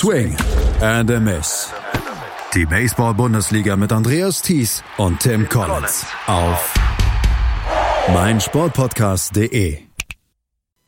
Swing and a Miss. Die Baseball-Bundesliga mit Andreas Thies und Tim Collins auf meinsportpodcast.de.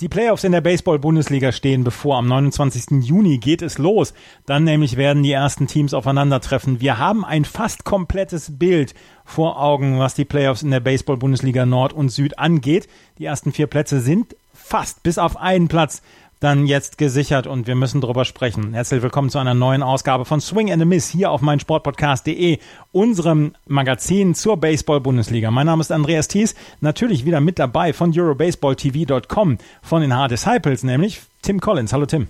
Die Playoffs in der Baseball-Bundesliga stehen bevor. Am 29. Juni geht es los. Dann nämlich werden die ersten Teams aufeinandertreffen. Wir haben ein fast komplettes Bild vor Augen, was die Playoffs in der Baseball-Bundesliga Nord und Süd angeht. Die ersten vier Plätze sind fast bis auf einen Platz dann jetzt gesichert und wir müssen drüber sprechen. Herzlich willkommen zu einer neuen Ausgabe von Swing and a Miss hier auf meinsportpodcast.de, unserem Magazin zur Baseball-Bundesliga. Mein Name ist Andreas Thies, natürlich wieder mit dabei von EuroBaseballTV.com, von den Hard Disciples, nämlich Tim Collins. Hallo Tim.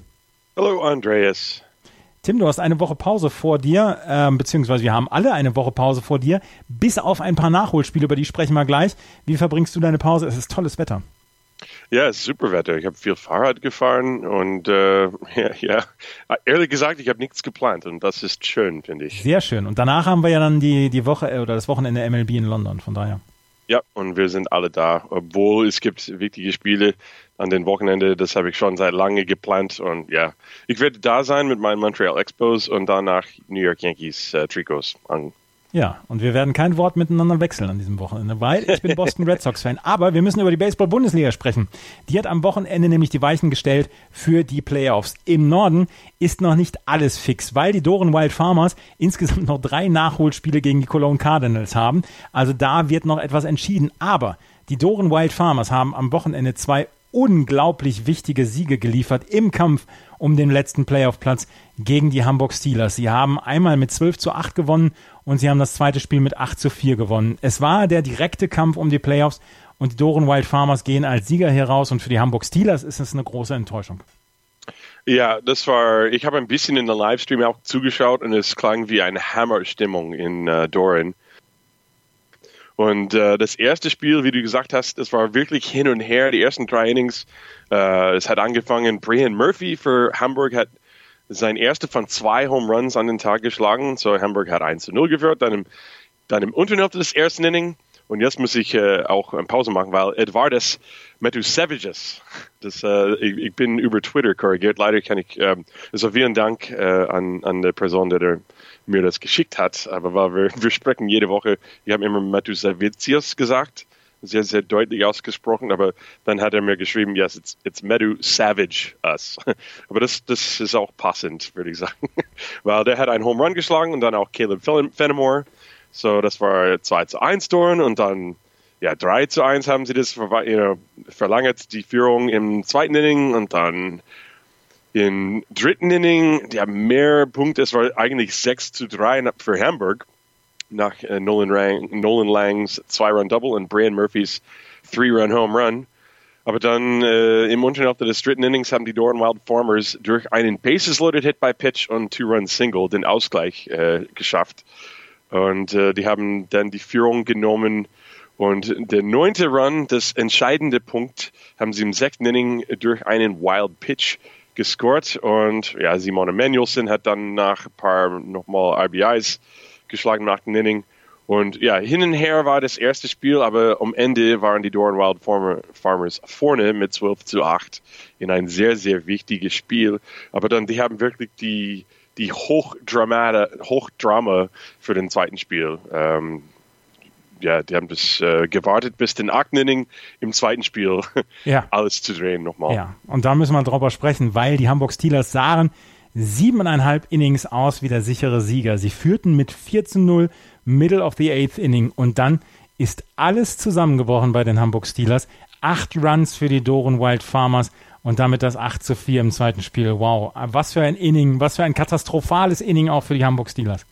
Hallo Andreas. Tim, du hast eine Woche Pause vor dir, äh, beziehungsweise wir haben alle eine Woche Pause vor dir, bis auf ein paar Nachholspiele, über die sprechen wir gleich. Wie verbringst du deine Pause? Es ist tolles Wetter. Ja, es ist super Wetter. Ich habe viel Fahrrad gefahren und äh, ja, ja, ehrlich gesagt, ich habe nichts geplant und das ist schön, finde ich. Sehr schön. Und danach haben wir ja dann die, die Woche äh, oder das Wochenende MLB in London, von daher. Ja, und wir sind alle da, obwohl es gibt wichtige Spiele an den Wochenende. Das habe ich schon seit lange geplant und ja, ich werde da sein mit meinen Montreal Expos und danach New York Yankees äh, Trikots an, ja, und wir werden kein Wort miteinander wechseln an diesem Wochenende, weil ich bin Boston Red Sox-Fan. Aber wir müssen über die Baseball-Bundesliga sprechen. Die hat am Wochenende nämlich die Weichen gestellt für die Playoffs. Im Norden ist noch nicht alles fix, weil die Doren Wild Farmers insgesamt noch drei Nachholspiele gegen die Cologne Cardinals haben. Also da wird noch etwas entschieden. Aber die Doren Wild Farmers haben am Wochenende zwei unglaublich wichtige Siege geliefert im Kampf um den letzten Playoff-Platz gegen die Hamburg Steelers. Sie haben einmal mit 12 zu 8 gewonnen und sie haben das zweite Spiel mit 8 zu 4 gewonnen. Es war der direkte Kampf um die Playoffs und die Doren Wild Farmers gehen als Sieger heraus und für die Hamburg Steelers ist es eine große Enttäuschung. Ja, das war, ich habe ein bisschen in der Livestream auch zugeschaut und es klang wie eine Hammerstimmung in uh, Doran. Und äh, das erste Spiel, wie du gesagt hast, das war wirklich hin und her. Die ersten drei Innings, äh, es hat angefangen, Brian Murphy für Hamburg hat sein erster von zwei Home Runs an den Tag geschlagen. So Hamburg hat 1 zu 0 geführt, dann im, dann im Unterhälfte des ersten Inning. Und jetzt muss ich äh, auch eine Pause machen, weil Edvardes Metusevicius, das, äh, ich, ich, bin über Twitter korrigiert, leider kann ich, ähm, also vielen Dank äh, an, an der Person, der mir das geschickt hat, aber weil wir, wir sprechen jede Woche, ich habe immer Metusevicius gesagt, sehr, sehr deutlich ausgesprochen, aber dann hat er mir geschrieben, yes, it's, it's Medu Savage Us. Aber das, das ist auch passend, würde ich sagen. Weil der hat einen Home Run geschlagen und dann auch Caleb Fenimore. So, das war 2 zu 1 Dorn und dann, ja, 3 zu 1 haben sie das you know, verlängert, die Führung im zweiten Inning und dann im dritten Inning, haben mehr Punkte, es war eigentlich 6 zu 3 für Hamburg nach äh, Nolan, Lang, Nolan Langs Zwei-Run-Double und Brian Murphys Three-Run-Home-Run. Aber dann äh, im Unterhälfte des dritten Innings haben die Doran Wild Farmers durch einen Bases-Loaded Hit by Pitch und Two-Run-Single den Ausgleich äh, geschafft. Und äh, die haben dann die Führung genommen. Und der neunte Run, das entscheidende Punkt, haben sie im sechsten Inning durch einen Wild Pitch gescored. Und ja, Simon Emanuelson hat dann nach ein paar nochmal RBIs geschlagen nach dem Inning. Und ja, hin und her war das erste Spiel, aber am Ende waren die Dorn Wild Farmers vorne mit 12 zu 8 in ein sehr, sehr wichtiges Spiel. Aber dann, die haben wirklich die, die Hochdrama, Hochdrama für den zweiten Spiel. Ähm, ja, die haben das äh, gewartet bis den achten Inning im zweiten Spiel ja. alles zu drehen nochmal. Ja, und da müssen wir drüber sprechen, weil die Hamburg Steelers sahen siebeneinhalb Innings aus wie der sichere Sieger. Sie führten mit 4 zu 0, Middle of the Eighth Inning und dann ist alles zusammengebrochen bei den Hamburg Steelers. Acht Runs für die Doren Wild Farmers und damit das 8 zu 4 im zweiten Spiel. Wow, was für ein Inning, was für ein katastrophales Inning auch für die Hamburg Steelers.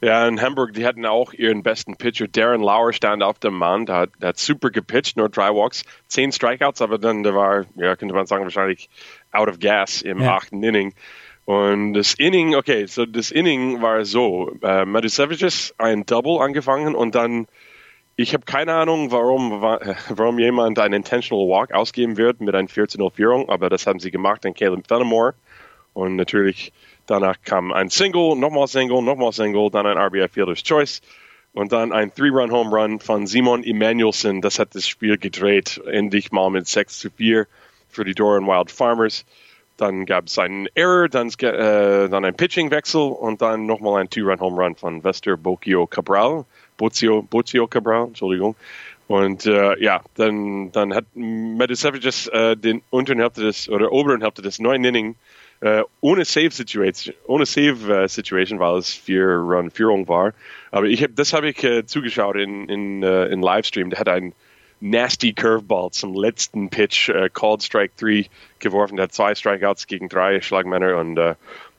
Ja, in Hamburg, die hatten auch ihren besten Pitcher. Darren Lauer stand auf dem Mann, der hat, der hat super gepitcht, nur drei Walks, zehn Strikeouts, aber dann der war, ja, könnte man sagen, wahrscheinlich out of gas im ja. achten Inning. Und das Inning, okay, so das Inning war so, äh, Medusevicius ein Double angefangen und dann, ich habe keine Ahnung, warum, warum jemand einen Intentional Walk ausgeben wird mit einer 14-0-Führung, aber das haben sie gemacht, dann Caleb Fenimore und natürlich danach kam ein Single, nochmal Single, nochmal Single, dann ein RBI Fielder's Choice und dann ein Three-Run-Home Run von Simon Emanuelson, das hat das Spiel gedreht, endlich mal mit 6 zu 4 für die Doran Wild Farmers. dann gab es einen Error, dann, äh, dann ein Pitchingwechsel und dann nochmal ein Two-Run-Home-Run von Vester Bocchio Cabral, Bozio, Bozio Cabral, Entschuldigung. Und äh, ja, dann, dann hat Medisevicius äh, den unteren Hälfte des oder oberen Hälfte des neuen Inning äh, ohne Save Situation, ohne Save äh, Situation, weil es vier Run Führung war. Aber ich habe das habe ich äh, zugeschaut in in, äh, in Livestream. Der hat ein nasty Curveball zum letzten Pitch, äh, Called Strike 3 geworfen. Der hat zwei Strikeouts gegen drei Schlagmänner und äh,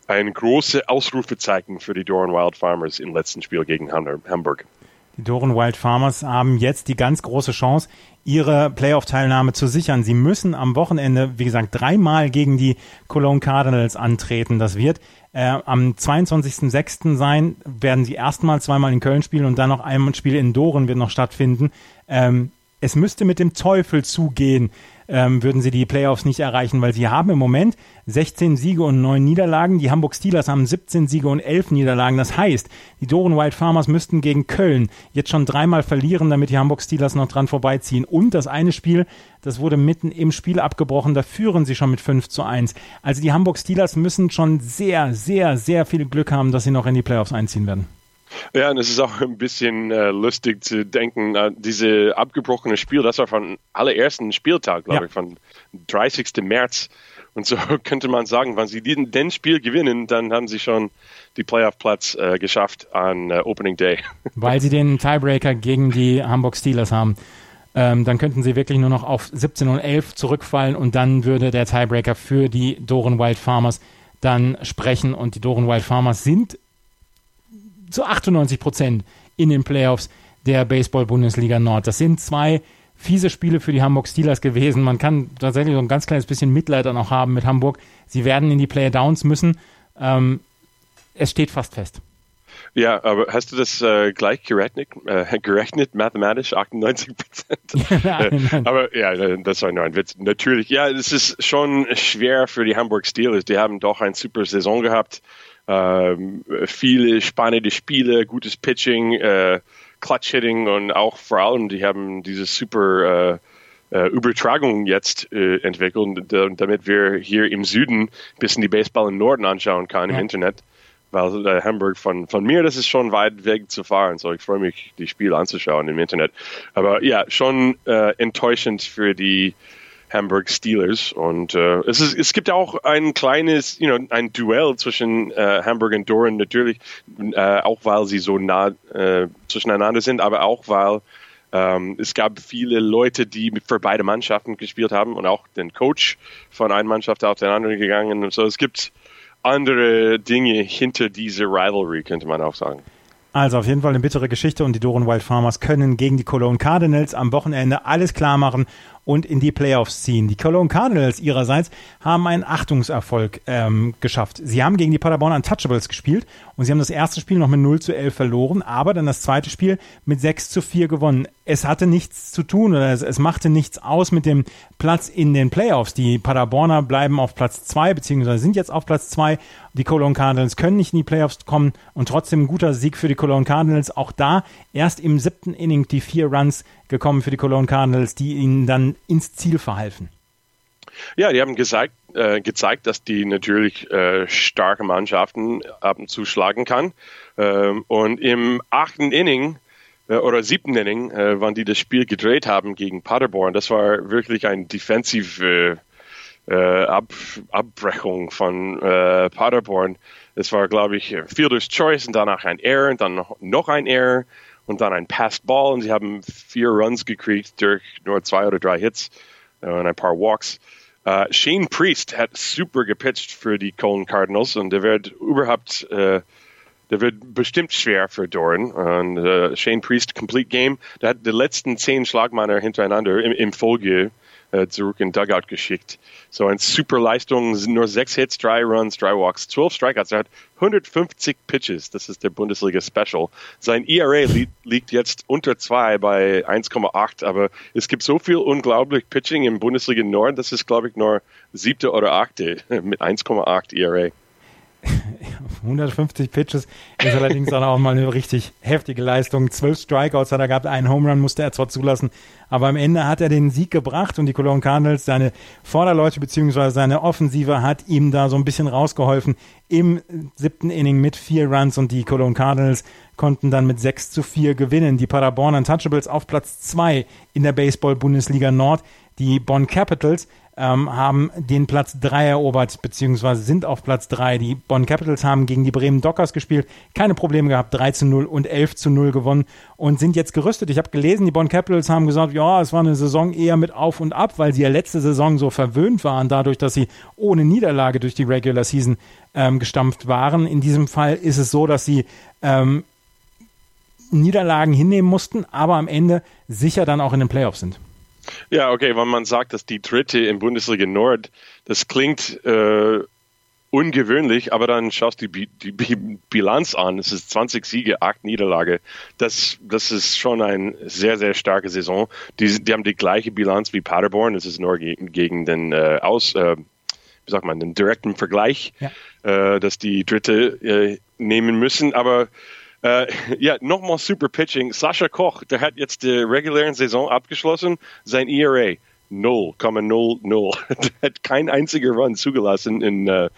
ein großes Ausrufezeichen für die Doran Wild Farmers im letzten Spiel gegen Hamburg. Die Doran Wild Farmers haben jetzt die ganz große Chance, ihre Playoff-Teilnahme zu sichern. Sie müssen am Wochenende, wie gesagt, dreimal gegen die Cologne Cardinals antreten. Das wird äh, am 22.06. sein, werden sie erstmal zweimal in Köln spielen und dann noch ein Spiel in Doren wird noch stattfinden. Ähm, es müsste mit dem Teufel zugehen, ähm, würden sie die Playoffs nicht erreichen, weil sie haben im Moment 16 Siege und 9 Niederlagen. Die Hamburg Steelers haben 17 Siege und 11 Niederlagen. Das heißt, die Doren Wild Farmers müssten gegen Köln jetzt schon dreimal verlieren, damit die Hamburg Steelers noch dran vorbeiziehen. Und das eine Spiel, das wurde mitten im Spiel abgebrochen, da führen sie schon mit 5 zu 1. Also die Hamburg Steelers müssen schon sehr, sehr, sehr viel Glück haben, dass sie noch in die Playoffs einziehen werden. Ja, und es ist auch ein bisschen äh, lustig zu denken, äh, diese abgebrochene Spiel, das war von allerersten Spieltag, glaube ja. ich, von 30. März. Und so könnte man sagen, wenn sie den, den Spiel gewinnen, dann haben sie schon die Playoff-Platz äh, geschafft an äh, Opening Day. Weil sie den Tiebreaker gegen die Hamburg Steelers haben. Ähm, dann könnten sie wirklich nur noch auf 17 und 11 zurückfallen und dann würde der Tiebreaker für die Doren Wild Farmers dann sprechen. Und die Doren Wild Farmers sind zu 98 Prozent in den Playoffs der Baseball-Bundesliga Nord. Das sind zwei fiese Spiele für die Hamburg Steelers gewesen. Man kann tatsächlich so ein ganz kleines bisschen Mitleid dann auch haben mit Hamburg. Sie werden in die Playdowns müssen. Ähm, es steht fast fest. Ja, aber hast du das äh, gleich gerechnet, äh, gerechnet, mathematisch 98 Prozent? aber ja, das war nur ein Witz. Natürlich, ja, es ist schon schwer für die Hamburg Steelers. Die haben doch eine super Saison gehabt ähm, viele spannende Spiele, gutes Pitching, äh, Clutch-Hitting und auch vor allem, die haben diese super äh, äh, Übertragung jetzt äh, entwickelt, damit wir hier im Süden ein bisschen die Baseball im Norden anschauen können im ja. Internet. Weil äh, Hamburg von, von mir, das ist schon weit weg zu fahren. So, ich freue mich, die Spiele anzuschauen im Internet. Aber ja, schon äh, enttäuschend für die Hamburg Steelers. Und äh, es, ist, es gibt auch ein kleines, you know, ein Duell zwischen äh, Hamburg und Doran natürlich, äh, auch weil sie so nah äh, zwischeneinander sind, aber auch weil ähm, es gab viele Leute, die für beide Mannschaften gespielt haben und auch den Coach von einer Mannschaft auf den anderen gegangen. Und so es gibt andere Dinge hinter dieser Rivalry, könnte man auch sagen. Also auf jeden Fall eine bittere Geschichte und die Doran Wild Farmers können gegen die Cologne Cardinals am Wochenende alles klar machen und in die Playoffs ziehen. Die Cologne Cardinals ihrerseits haben einen Achtungserfolg ähm, geschafft. Sie haben gegen die Paderborn Untouchables gespielt und sie haben das erste Spiel noch mit 0 zu 11 verloren, aber dann das zweite Spiel mit 6 zu 4 gewonnen. Es hatte nichts zu tun oder es, es machte nichts aus mit dem Platz in den Playoffs. Die Paderborner bleiben auf Platz 2 beziehungsweise sind jetzt auf Platz 2. Die Cologne Cardinals können nicht in die Playoffs kommen und trotzdem ein guter Sieg für die Cologne Cardinals. Auch da erst im siebten Inning die vier Runs gekommen für die Cologne Cardinals, die ihnen dann ins Ziel verhalfen. Ja, die haben gesagt, äh, gezeigt, dass die natürlich äh, starke Mannschaften ab und zu schlagen kann. Ähm, und im achten Inning äh, oder siebten Inning, äh, wann die das Spiel gedreht haben gegen Paderborn, das war wirklich ein defensive äh, Ab Abbrechung von äh, Paderborn. Es war, glaube ich, Fielder's Choice und danach ein Error und dann noch, noch ein Error und dann ein Passed Ball und sie haben vier Runs gekriegt durch nur zwei oder drei Hits äh, und ein paar Walks. Uh, Shane Priest hat super gepitcht für die Cologne Cardinals und der wird überhaupt, uh, der wird bestimmt schwer für Doran. Und uh, Shane Priest, Complete Game, der hat die letzten zehn Schlagmänner hintereinander im, im Folge äh, zurück in Dugout geschickt. So eine super Leistung, nur sechs Hits, drei Runs, drei Walks, zwölf Strikeouts. Er hat 150 Pitches, das ist der Bundesliga Special. Sein ERA li liegt jetzt unter zwei bei 1,8, aber es gibt so viel unglaublich Pitching im Bundesliga Nord, das ist glaube ich nur siebte oder achte mit 1,8 ERA. 150 Pitches ist allerdings auch mal eine richtig heftige Leistung. Zwölf Strikeouts hat er gehabt, einen Home Run musste er zwar zulassen, aber am Ende hat er den Sieg gebracht und die Cologne Cardinals, seine Vorderleute bzw. seine Offensive hat ihm da so ein bisschen rausgeholfen im siebten Inning mit vier Runs und die Cologne Cardinals konnten dann mit 6 zu 4 gewinnen. Die Paderborn Untouchables auf Platz 2 in der Baseball-Bundesliga Nord. Die Bonn Capitals ähm, haben den Platz 3 erobert, beziehungsweise sind auf Platz 3. Die Bonn Capitals haben gegen die Bremen Dockers gespielt, keine Probleme gehabt, 3 zu 0 und 11 zu 0 gewonnen und sind jetzt gerüstet. Ich habe gelesen, die Bonn Capitals haben gesagt, ja, es war eine Saison eher mit Auf und Ab, weil sie ja letzte Saison so verwöhnt waren, dadurch, dass sie ohne Niederlage durch die Regular Season ähm, gestampft waren. In diesem Fall ist es so, dass sie ähm, Niederlagen hinnehmen mussten, aber am Ende sicher dann auch in den Playoffs sind. Ja, okay, wenn man sagt, dass die dritte in Bundesliga Nord, das klingt äh, ungewöhnlich, aber dann schaust du die, die, die, Bilanz an. Es ist 20 Siege, 8 Niederlage. Das, das ist schon eine sehr, sehr starke Saison. Die, die haben die gleiche Bilanz wie Paderborn. Das ist nur gegen, gegen den äh, Aus, äh, wie sagt man, den direkten Vergleich, ja. äh, dass die dritte äh, nehmen müssen. Aber äh, ja, nochmal super Pitching. Sascha Koch, der hat jetzt die regulären Saison abgeschlossen. Sein ERA 0,00. der hat kein einziger Run zugelassen in, äh,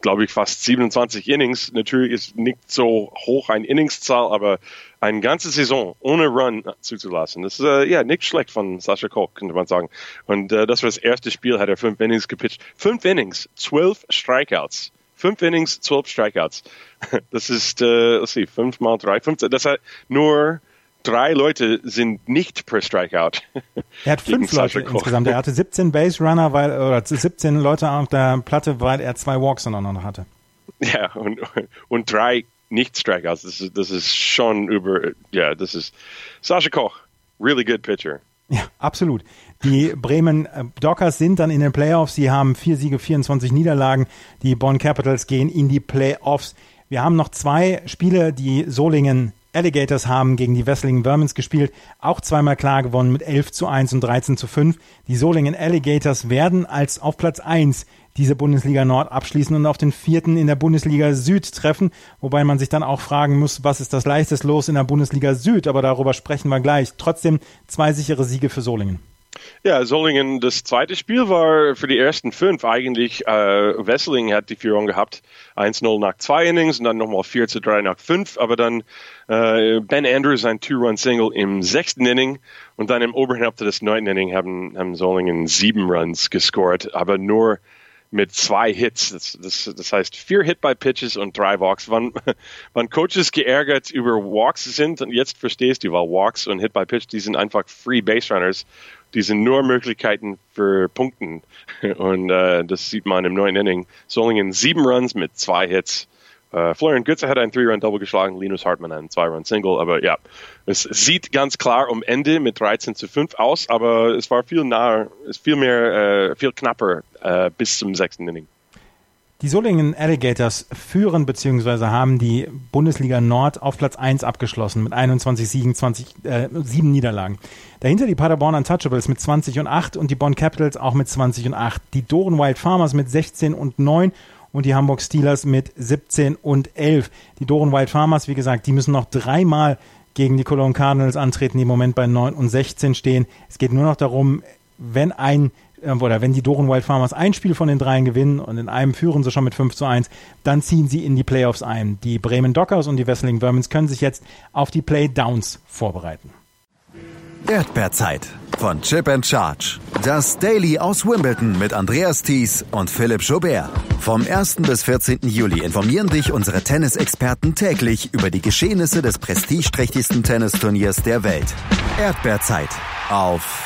glaube ich, fast 27 Innings. Natürlich ist nicht so hoch ein Inningszahl, aber eine ganze Saison ohne Run zuzulassen. Das ist äh, ja nicht schlecht von Sascha Koch, könnte man sagen. Und äh, das war das erste Spiel, hat er fünf Innings gepitcht. Fünf Innings, zwölf Strikeouts. Fünf Innings, zwölf Strikeouts. Das ist, äh, let's see, fünf mal drei, fünf, das hat nur drei Leute sind nicht per Strikeout. Er hat fünf Leute insgesamt. Er hatte 17 Base Runner, weil, oder 17 Leute auf der Platte, weil er zwei Walks noch hatte. Ja, und, und drei nicht Strikeouts. Das ist, das ist schon über, ja, das ist Sascha Koch, really good pitcher. Ja, absolut. Die Bremen äh, Dockers sind dann in den Playoffs. Sie haben vier Siege, 24 Niederlagen. Die Bonn Capitals gehen in die Playoffs. Wir haben noch zwei Spiele, die Solingen Alligators haben gegen die Wesseling Vermins gespielt, auch zweimal klar gewonnen mit 11 zu 1 und 13 zu 5. Die Solingen Alligators werden als auf Platz 1 diese Bundesliga Nord abschließen und auf den vierten in der Bundesliga Süd treffen, wobei man sich dann auch fragen muss, was ist das leichtes Los in der Bundesliga Süd, aber darüber sprechen wir gleich. Trotzdem zwei sichere Siege für Solingen. Ja, Solingen, das zweite Spiel war für die ersten fünf eigentlich, äh, Wesseling hat die Führung gehabt, 1-0 nach zwei Innings und dann nochmal 4 zu 3 nach fünf, aber dann äh, Ben Andrews ein Two-Run-Single im sechsten Inning und dann im oberen Hälfte des neunten Inning haben, haben Solingen sieben Runs gescored, aber nur mit zwei Hits. Das, das, das heißt vier Hit by Pitches und drei Walks. Wann, wann Coaches geärgert über Walks sind, und jetzt verstehst du, weil Walks und Hit by Pitch, die sind einfach Free Base Runners. Die sind nur Möglichkeiten für Punkten. Und äh, das sieht man im neuen Inning. Solingen sieben Runs mit zwei Hits. Uh, Florian Götze hat ein Three-Run-Double geschlagen, Linus Hartmann ein Zwei-Run-Single, aber ja, es sieht ganz klar um Ende mit 13 zu 5 aus, aber es war viel nahe, viel mehr, äh, viel knapper äh, bis zum sechsten Inning. Die Solingen Alligators führen bzw. haben die Bundesliga Nord auf Platz 1 abgeschlossen mit 21 Siegen, 20, äh, 7 Niederlagen. Dahinter die Paderborn Untouchables mit 20 und 8 und die Bonn Capitals auch mit 20 und 8. Die Doren Wild Farmers mit 16 und 9 und die Hamburg Steelers mit 17 und 11. Die Doren Wild Farmers, wie gesagt, die müssen noch dreimal gegen die Cologne Cardinals antreten, die im Moment bei 9 und 16 stehen. Es geht nur noch darum, wenn ein äh, oder wenn die Doren Wild Farmers ein Spiel von den dreien gewinnen und in einem führen sie schon mit 5 zu 1, dann ziehen sie in die Playoffs ein. Die Bremen Dockers und die Wesseling Vermins können sich jetzt auf die Playdowns vorbereiten. Erdbeerzeit von Chip and Charge. Das Daily aus Wimbledon mit Andreas Thies und Philipp Jobert. Vom 1. bis 14. Juli informieren dich unsere Tennisexperten täglich über die Geschehnisse des prestigeträchtigsten Tennisturniers der Welt. Erdbeerzeit auf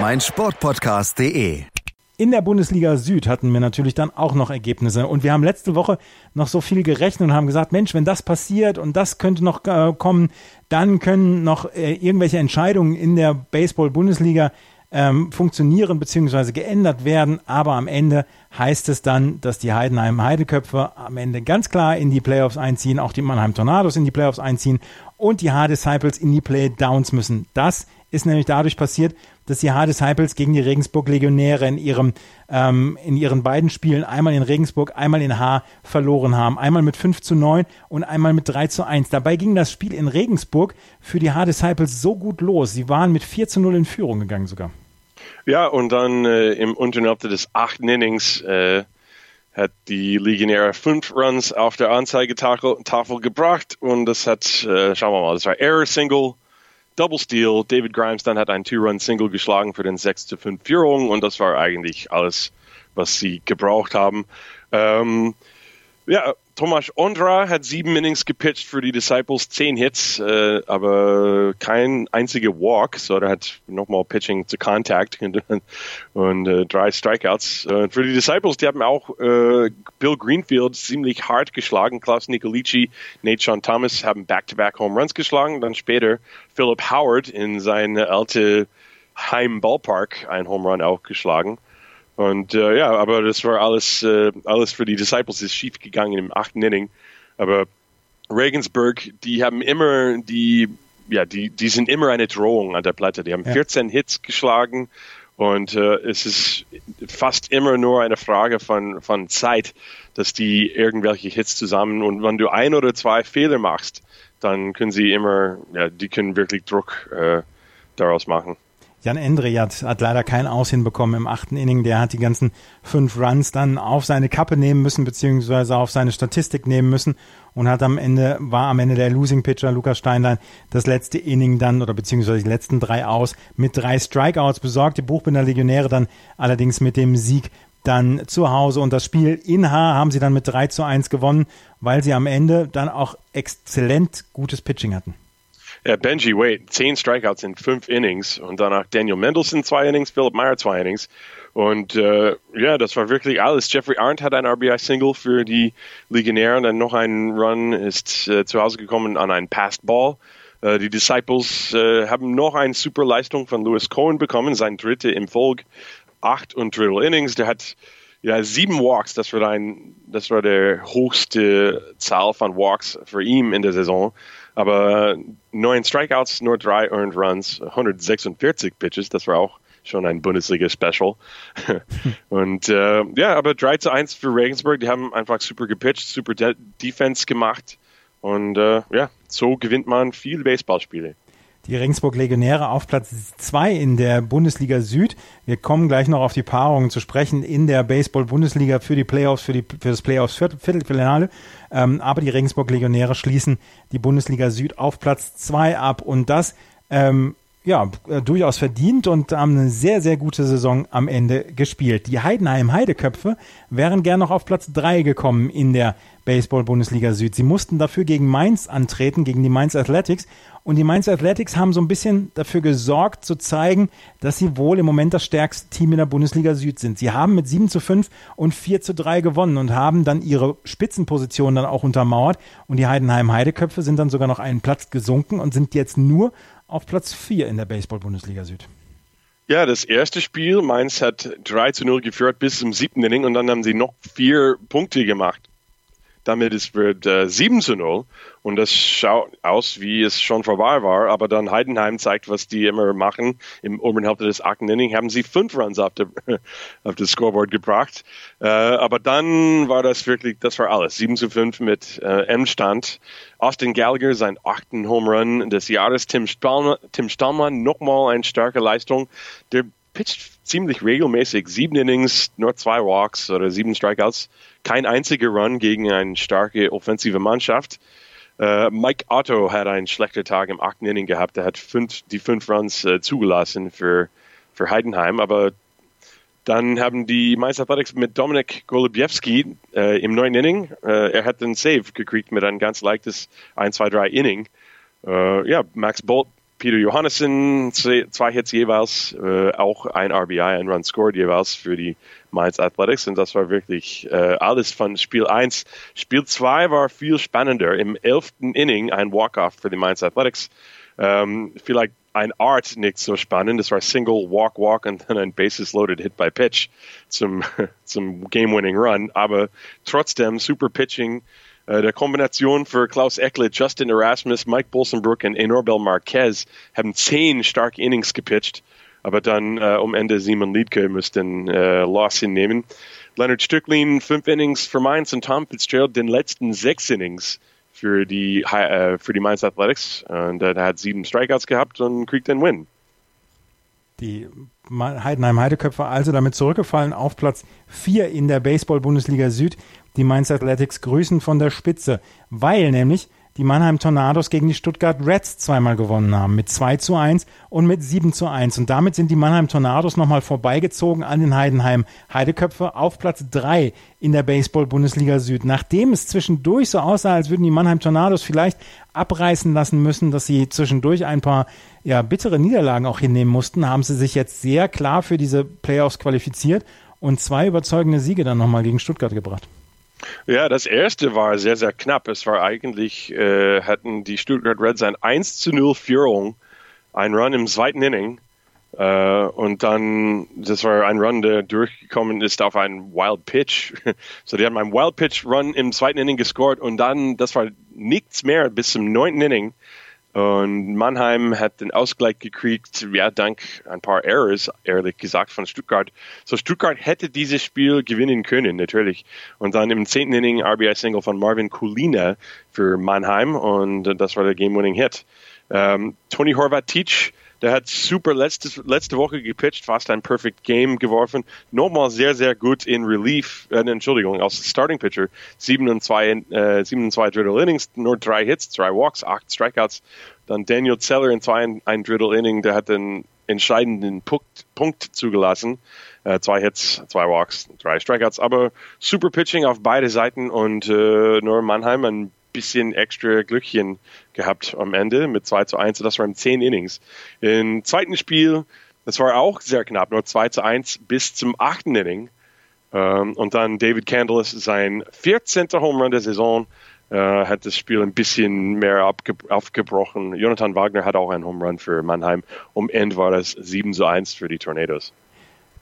meinsportpodcast.de in der Bundesliga Süd hatten wir natürlich dann auch noch Ergebnisse. Und wir haben letzte Woche noch so viel gerechnet und haben gesagt, Mensch, wenn das passiert und das könnte noch äh, kommen, dann können noch äh, irgendwelche Entscheidungen in der Baseball-Bundesliga ähm, funktionieren bzw. geändert werden. Aber am Ende heißt es dann, dass die Heidenheim Heideköpfe am Ende ganz klar in die Playoffs einziehen, auch die Mannheim Tornados in die Playoffs einziehen und die H-Disciples in die Playdowns müssen. Das ist nämlich dadurch passiert, dass die Hard Disciples gegen die Regensburg Legionäre in ihrem ähm, in ihren beiden Spielen einmal in Regensburg, einmal in H verloren haben. Einmal mit 5 zu 9 und einmal mit 3 zu 1. Dabei ging das Spiel in Regensburg für die Hard Disciples so gut los. Sie waren mit 4 zu 0 in Führung gegangen sogar. Ja, und dann äh, im Unterhälfte des achten Innings äh, hat die Legionäre fünf Runs auf der Anzeigetafel Tafel gebracht und das hat, äh, schauen wir mal, das war Error Single, Double Steal. David Grimes dann hat ein Two-Run-Single geschlagen für den 6 zu 5 Führung und das war eigentlich alles, was sie gebraucht haben. Ähm, ja, Tomas Ondra hat sieben Innings gepitcht für die Disciples, zehn Hits, äh, aber kein einziger Walk, so er hat nochmal Pitching zu Contact und, und äh, drei Strikeouts. Äh, für die Disciples, die haben auch äh, Bill Greenfield ziemlich hart geschlagen, Klaus Nicolici, Nate Sean Thomas haben Back-to-Back -back Home Runs geschlagen, dann später Philip Howard in seine alte Heim-Ballpark ein Home Run auch geschlagen. Und äh, ja, aber das war alles, äh, alles für die Disciples ist schief gegangen im achten Inning. Aber Regensburg, die haben immer die, ja, die, die sind immer eine Drohung an der Platte. Die haben ja. 14 Hits geschlagen und äh, es ist fast immer nur eine Frage von, von Zeit, dass die irgendwelche Hits zusammen und wenn du ein oder zwei Fehler machst, dann können sie immer, ja, die können wirklich Druck äh, daraus machen. Jan Endre hat, leider kein Aussehen bekommen im achten Inning. Der hat die ganzen fünf Runs dann auf seine Kappe nehmen müssen, beziehungsweise auf seine Statistik nehmen müssen und hat am Ende, war am Ende der Losing Pitcher Lukas Steinlein das letzte Inning dann oder beziehungsweise die letzten drei aus mit drei Strikeouts besorgt. Die Buchbinder Legionäre dann allerdings mit dem Sieg dann zu Hause und das Spiel in H haben sie dann mit 3 zu 1 gewonnen, weil sie am Ende dann auch exzellent gutes Pitching hatten. Ja, Benji Wade, zehn Strikeouts in fünf Innings und danach Daniel Mendelssohn zwei Innings, Philip Meyer zwei Innings. Und äh, ja, das war wirklich alles. Jeffrey Arndt hat ein RBI-Single für die Legionäre und dann noch ein Run ist äh, zu Hause gekommen an einen Passed Ball. Äh, die Disciples äh, haben noch eine super Leistung von Lewis Cohen bekommen, sein dritte im Folg, acht und Drittel Innings. Der hat ja sieben Walks, das war ein, das war der höchste Zahl von Walks für ihn in der Saison. Aber neun Strikeouts, nur drei Earned Runs, 146 Pitches, das war auch schon ein Bundesliga-Special. und äh, ja, aber 3 zu 1 für Regensburg, die haben einfach super gepitcht, super De Defense gemacht. Und äh, ja, so gewinnt man viele Baseballspiele die Regensburg Legionäre auf Platz zwei in der Bundesliga Süd. Wir kommen gleich noch auf die Paarungen zu sprechen in der Baseball-Bundesliga für die Playoffs, für, die, für das Playoffs Viertelfinale. Ähm, aber die Regensburg Legionäre schließen die Bundesliga Süd auf Platz zwei ab und das ähm, ja, äh, durchaus verdient und haben eine sehr, sehr gute Saison am Ende gespielt. Die Heidenheim Heideköpfe wären gern noch auf Platz drei gekommen in der Baseball-Bundesliga Süd. Sie mussten dafür gegen Mainz antreten, gegen die Mainz Athletics. Und die Mainz Athletics haben so ein bisschen dafür gesorgt, zu zeigen, dass sie wohl im Moment das stärkste Team in der Bundesliga Süd sind. Sie haben mit 7 zu 5 und 4 zu 3 gewonnen und haben dann ihre Spitzenposition dann auch untermauert. Und die Heidenheim Heideköpfe sind dann sogar noch einen Platz gesunken und sind jetzt nur auf Platz 4 in der Baseball-Bundesliga Süd. Ja, das erste Spiel, Mainz hat 3 zu 0 geführt bis zum siebten Inning und dann haben sie noch vier Punkte gemacht damit es wird äh, 7 zu 0 und das schaut aus, wie es schon vorbei war, aber dann Heidenheim zeigt, was die immer machen. Im oberen Hälfte des achten Inning haben sie fünf Runs auf, der, auf das Scoreboard gebracht, äh, aber dann war das wirklich, das war alles. 7 zu 5 mit äh, Endstand. Austin Gallagher, sein achten Home Run des Jahres. Tim Stallman, Tim Stallman nochmal eine starke Leistung. Der pitcht ziemlich regelmäßig. Sieben Innings, nur zwei Walks oder sieben Strikeouts kein einziger Run gegen eine starke offensive Mannschaft. Uh, Mike Otto hat einen schlechten Tag im achten Inning gehabt. Er hat fünf, die fünf Runs uh, zugelassen für, für Heidenheim. Aber dann haben die Mainz Athletics mit Dominik Golubiewski uh, im neuen Inning, er hat den Save gekriegt mit einem ganz leichtes 1, 2, 3 Inning. ja, Max Bolt Peter Johannessen, zwei Hits jeweils, äh, auch ein RBI, ein Run scored jeweils für die Mainz Athletics und das war wirklich äh, alles von Spiel 1. Spiel 2 war viel spannender. Im elften Inning ein Walk-Off für die Mainz Athletics. Ähm, vielleicht ein Art nicht so spannend. Das war Single, Walk, Walk und dann ein Bases-Loaded Hit by Pitch zum, zum Game-Winning Run. Aber trotzdem super Pitching der Kombination für Klaus Eckle, Justin Erasmus, Mike Bolsenbrook und Enorbel Marquez haben zehn starke Innings gepitcht, aber dann äh, um Ende Simon Liedke müssten äh, Loss hinnehmen. Leonard Stücklin fünf Innings für Mainz und Tom Fitzgerald den letzten sechs Innings für die, äh, für die Mainz Athletics. Und äh, er hat sieben Strikeouts gehabt und kriegt den Win. Die Heidenheim Heideköpfe also damit zurückgefallen auf Platz 4 in der Baseball-Bundesliga Süd. Die Mainz Athletics grüßen von der Spitze, weil nämlich die Mannheim Tornados gegen die Stuttgart Reds zweimal gewonnen haben, mit 2 zu 1 und mit 7 zu 1. Und damit sind die Mannheim Tornados nochmal vorbeigezogen an den Heidenheim Heideköpfe auf Platz 3 in der Baseball-Bundesliga Süd. Nachdem es zwischendurch so aussah, als würden die Mannheim Tornados vielleicht abreißen lassen müssen, dass sie zwischendurch ein paar ja, bittere Niederlagen auch hinnehmen mussten, haben sie sich jetzt sehr klar für diese Playoffs qualifiziert und zwei überzeugende Siege dann nochmal gegen Stuttgart gebracht. Ja, das erste war sehr, sehr knapp. Es war eigentlich, äh, hatten die Stuttgart Reds ein 1 zu 0 Führung, ein Run im zweiten Inning. Äh, und dann, das war ein Run, der durchgekommen ist auf einen Wild Pitch. so, die haben einen Wild Pitch Run im zweiten Inning gescored und dann, das war nichts mehr bis zum neunten Inning. Und Mannheim hat den Ausgleich gekriegt, ja, dank ein paar Errors, ehrlich gesagt, von Stuttgart. So, Stuttgart hätte dieses Spiel gewinnen können, natürlich. Und dann im zehnten Inning RBI-Single von Marvin Kulina für Mannheim und das war der Game-Winning-Hit. Ähm, Tony Horvat-Teach der hat super letzte, letzte Woche gepitcht, fast ein Perfect Game geworfen. Nochmal sehr, sehr gut in Relief, äh, Entschuldigung, als Starting Pitcher. 7 und 2, äh, 7 und 2 Drittel Innings, nur drei Hits, drei Walks, acht Strikeouts. Dann Daniel Zeller in zwei, ein Drittel Inning, der hat den entscheidenden Punkt, Punkt zugelassen. Äh, Hits, zwei Walks, drei Strikeouts. Aber super Pitching auf beide Seiten und äh, nur Mannheim ein bisschen extra Glückchen gehabt am Ende mit 2 zu 1. Das waren 10 Innings. Im zweiten Spiel, das war auch sehr knapp, nur 2 zu 1 bis zum achten Inning. Ähm, und dann David Candless, sein 14. Home Run der Saison, äh, hat das Spiel ein bisschen mehr aufgebrochen. Jonathan Wagner hat auch einen Home Run für Mannheim. Um Ende war das 7 zu 1 für die Tornados.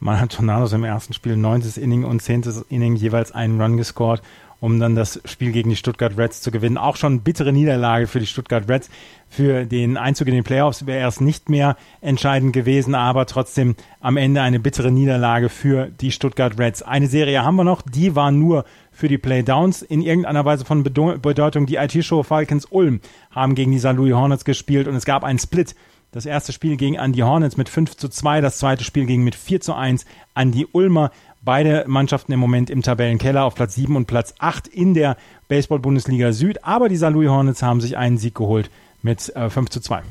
Mannheim Tornados im ersten Spiel 9. Inning und 10. Inning jeweils einen Run gescored um dann das Spiel gegen die Stuttgart Reds zu gewinnen. Auch schon bittere Niederlage für die Stuttgart Reds. Für den Einzug in den Playoffs wäre es nicht mehr entscheidend gewesen, aber trotzdem am Ende eine bittere Niederlage für die Stuttgart Reds. Eine Serie haben wir noch, die war nur für die Playdowns in irgendeiner Weise von Bedeutung. Die IT-Show Falcons Ulm haben gegen die St. Louis Hornets gespielt und es gab einen Split. Das erste Spiel ging an die Hornets mit 5 zu 2, das zweite Spiel ging mit 4 zu 1 an die Ulmer. Beide Mannschaften im Moment im Tabellenkeller auf Platz 7 und Platz 8 in der Baseball-Bundesliga Süd. Aber die St. Louis Hornets haben sich einen Sieg geholt mit äh, 5 zu 2.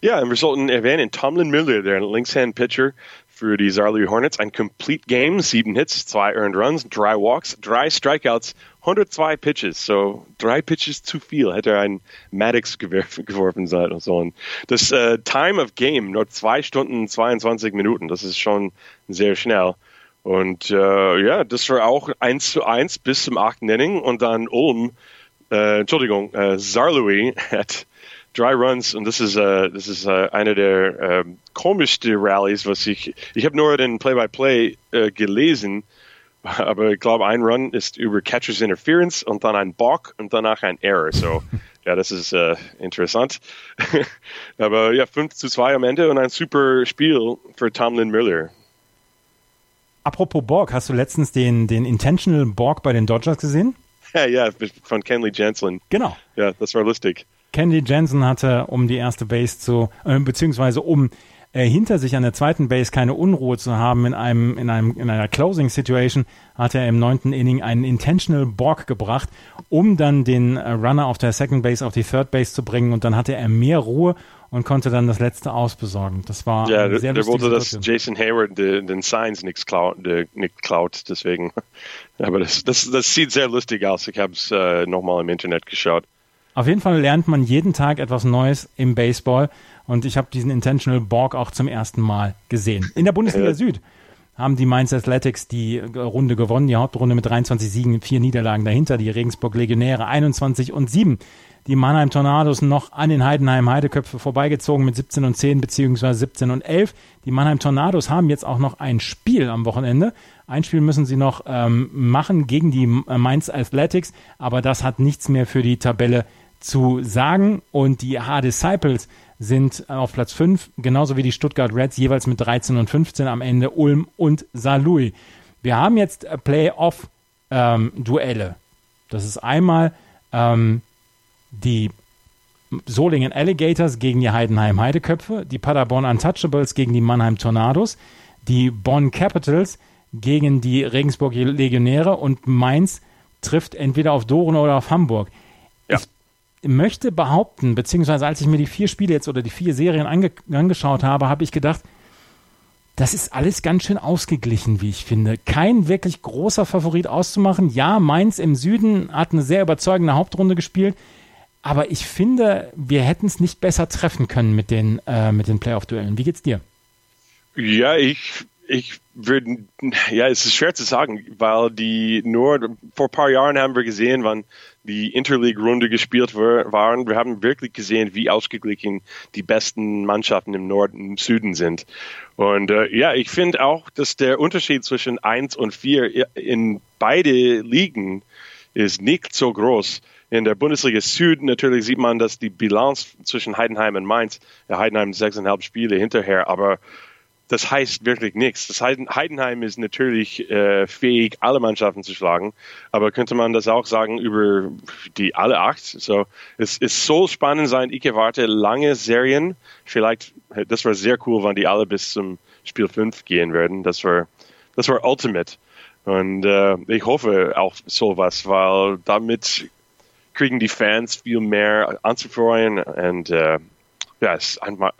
Ja, und wir sollten erwähnen, Tomlin Miller, der Linkshand-Pitcher für die St. Louis Hornets, ein Complete Game, sieben Hits, zwei Earned Runs, drei Walks, drei Strikeouts, 102 Pitches, so drei Pitches zu viel, hätte er einen Maddox geworfen sein und so. Und das uh, Time of Game, nur zwei Stunden 22 Minuten, das ist schon sehr schnell. Und äh, ja, das war auch 1 zu 1 bis zum 8. Inning und dann Ulm, äh, Entschuldigung, äh, Zarlui hat drei Runs und das ist, äh, das ist äh, eine der äh, komischsten Rallies, was ich, ich habe nur den Play-by-Play -play, äh, gelesen, aber ich glaube, ein Run ist über Catcher's Interference und dann ein Balk und danach ein Error. So, ja, das ist äh, interessant. aber ja, 5 zu 2 am Ende und ein super Spiel für Tomlin Miller. Apropos Borg, hast du letztens den, den Intentional Borg bei den Dodgers gesehen? Ja, ja, von Kenley Jansen. Genau. Ja, das war lustig. Kenley Jansen hatte, um die erste Base zu, äh, beziehungsweise um äh, hinter sich an der zweiten Base keine Unruhe zu haben in einem, in einem, in einer Closing Situation, hat er im neunten Inning einen Intentional Borg gebracht, um dann den äh, Runner auf der Second Base auf die Third Base zu bringen und dann hatte er mehr Ruhe und konnte dann das letzte ausbesorgen. Das war ja, sehr der wollte, dass Jason Hayward den, den Signs nichts klaut, nicht klaut, deswegen. Aber das, das, das sieht sehr lustig aus. Ich habe es äh, nochmal im Internet geschaut. Auf jeden Fall lernt man jeden Tag etwas Neues im Baseball und ich habe diesen Intentional Borg auch zum ersten Mal gesehen. In der Bundesliga. Süd haben die Mainz Athletics die Runde gewonnen, die Hauptrunde mit 23 Siegen, vier Niederlagen dahinter, die Regensburg Legionäre 21 und 7 die Mannheim Tornados noch an den Heidenheim Heideköpfe vorbeigezogen mit 17 und 10 beziehungsweise 17 und 11. Die Mannheim Tornados haben jetzt auch noch ein Spiel am Wochenende. Ein Spiel müssen sie noch ähm, machen gegen die Mainz Athletics, aber das hat nichts mehr für die Tabelle zu sagen. Und die H Disciples sind auf Platz 5, genauso wie die Stuttgart Reds, jeweils mit 13 und 15 am Ende Ulm und Saarlouis. Wir haben jetzt Playoff-Duelle. Ähm, das ist einmal ähm, die Solingen Alligators gegen die Heidenheim Heideköpfe, die Paderborn Untouchables gegen die Mannheim Tornados, die Bonn Capitals gegen die Regensburg Legionäre und Mainz trifft entweder auf Doren oder auf Hamburg. Ja. Ich möchte behaupten, beziehungsweise als ich mir die vier Spiele jetzt oder die vier Serien ange angeschaut habe, habe ich gedacht, das ist alles ganz schön ausgeglichen, wie ich finde. Kein wirklich großer Favorit auszumachen. Ja, Mainz im Süden hat eine sehr überzeugende Hauptrunde gespielt. Aber ich finde, wir hätten es nicht besser treffen können mit den, äh, den Playoff-Duellen. Wie geht's dir? Ja, ich, ich würde, ja, es ist schwer zu sagen, weil die nur, vor ein paar Jahren haben wir gesehen, wann die Interleague-Runde gespielt waren. Wir haben wirklich gesehen, wie ausgeglichen die besten Mannschaften im Norden, im Süden sind. Und äh, ja, ich finde auch, dass der Unterschied zwischen 1 und 4 in beide Ligen ist nicht so groß. In der Bundesliga Süd natürlich sieht man, dass die Bilanz zwischen Heidenheim und Mainz, ja, Heidenheim sechseinhalb Spiele hinterher, aber das heißt wirklich nichts. Das Heidenheim ist natürlich äh, fähig, alle Mannschaften zu schlagen, aber könnte man das auch sagen über die alle acht? So, es, es soll spannend sein. Ich erwarte lange Serien. Vielleicht, das war sehr cool, wenn die alle bis zum Spiel 5 gehen werden. Das war, das war Ultimate. Und äh, ich hoffe auch sowas, weil damit kriegen die Fans viel mehr anzufreuen und äh, ja, es einfach,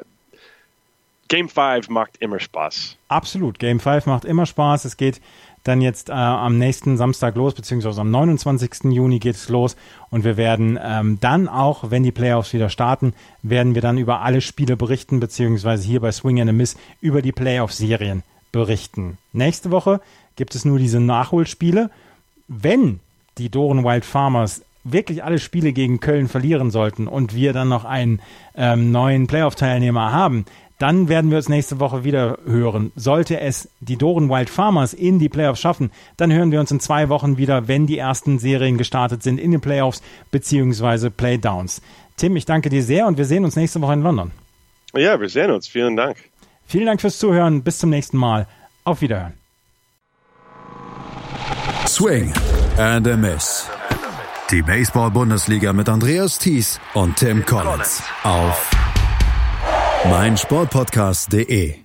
Game 5 macht immer Spaß. Absolut, Game 5 macht immer Spaß. Es geht dann jetzt äh, am nächsten Samstag los, beziehungsweise am 29. Juni geht es los und wir werden ähm, dann auch, wenn die Playoffs wieder starten, werden wir dann über alle Spiele berichten, beziehungsweise hier bei Swing and a Miss über die Playoff-Serien berichten. Nächste Woche gibt es nur diese Nachholspiele. Wenn die Doren Wild Farmers wirklich alle Spiele gegen Köln verlieren sollten und wir dann noch einen ähm, neuen Playoff-Teilnehmer haben, dann werden wir uns nächste Woche wieder hören. Sollte es die Doren Wild Farmers in die Playoffs schaffen, dann hören wir uns in zwei Wochen wieder, wenn die ersten Serien gestartet sind in den Playoffs bzw. Playdowns. Tim, ich danke dir sehr und wir sehen uns nächste Woche in London. Ja, wir sehen uns. Vielen Dank. Vielen Dank fürs Zuhören. Bis zum nächsten Mal. Auf Wiederhören. Swing and a Miss. Die Baseball-Bundesliga mit Andreas Thies und Tim Collins auf meinsportpodcast.de.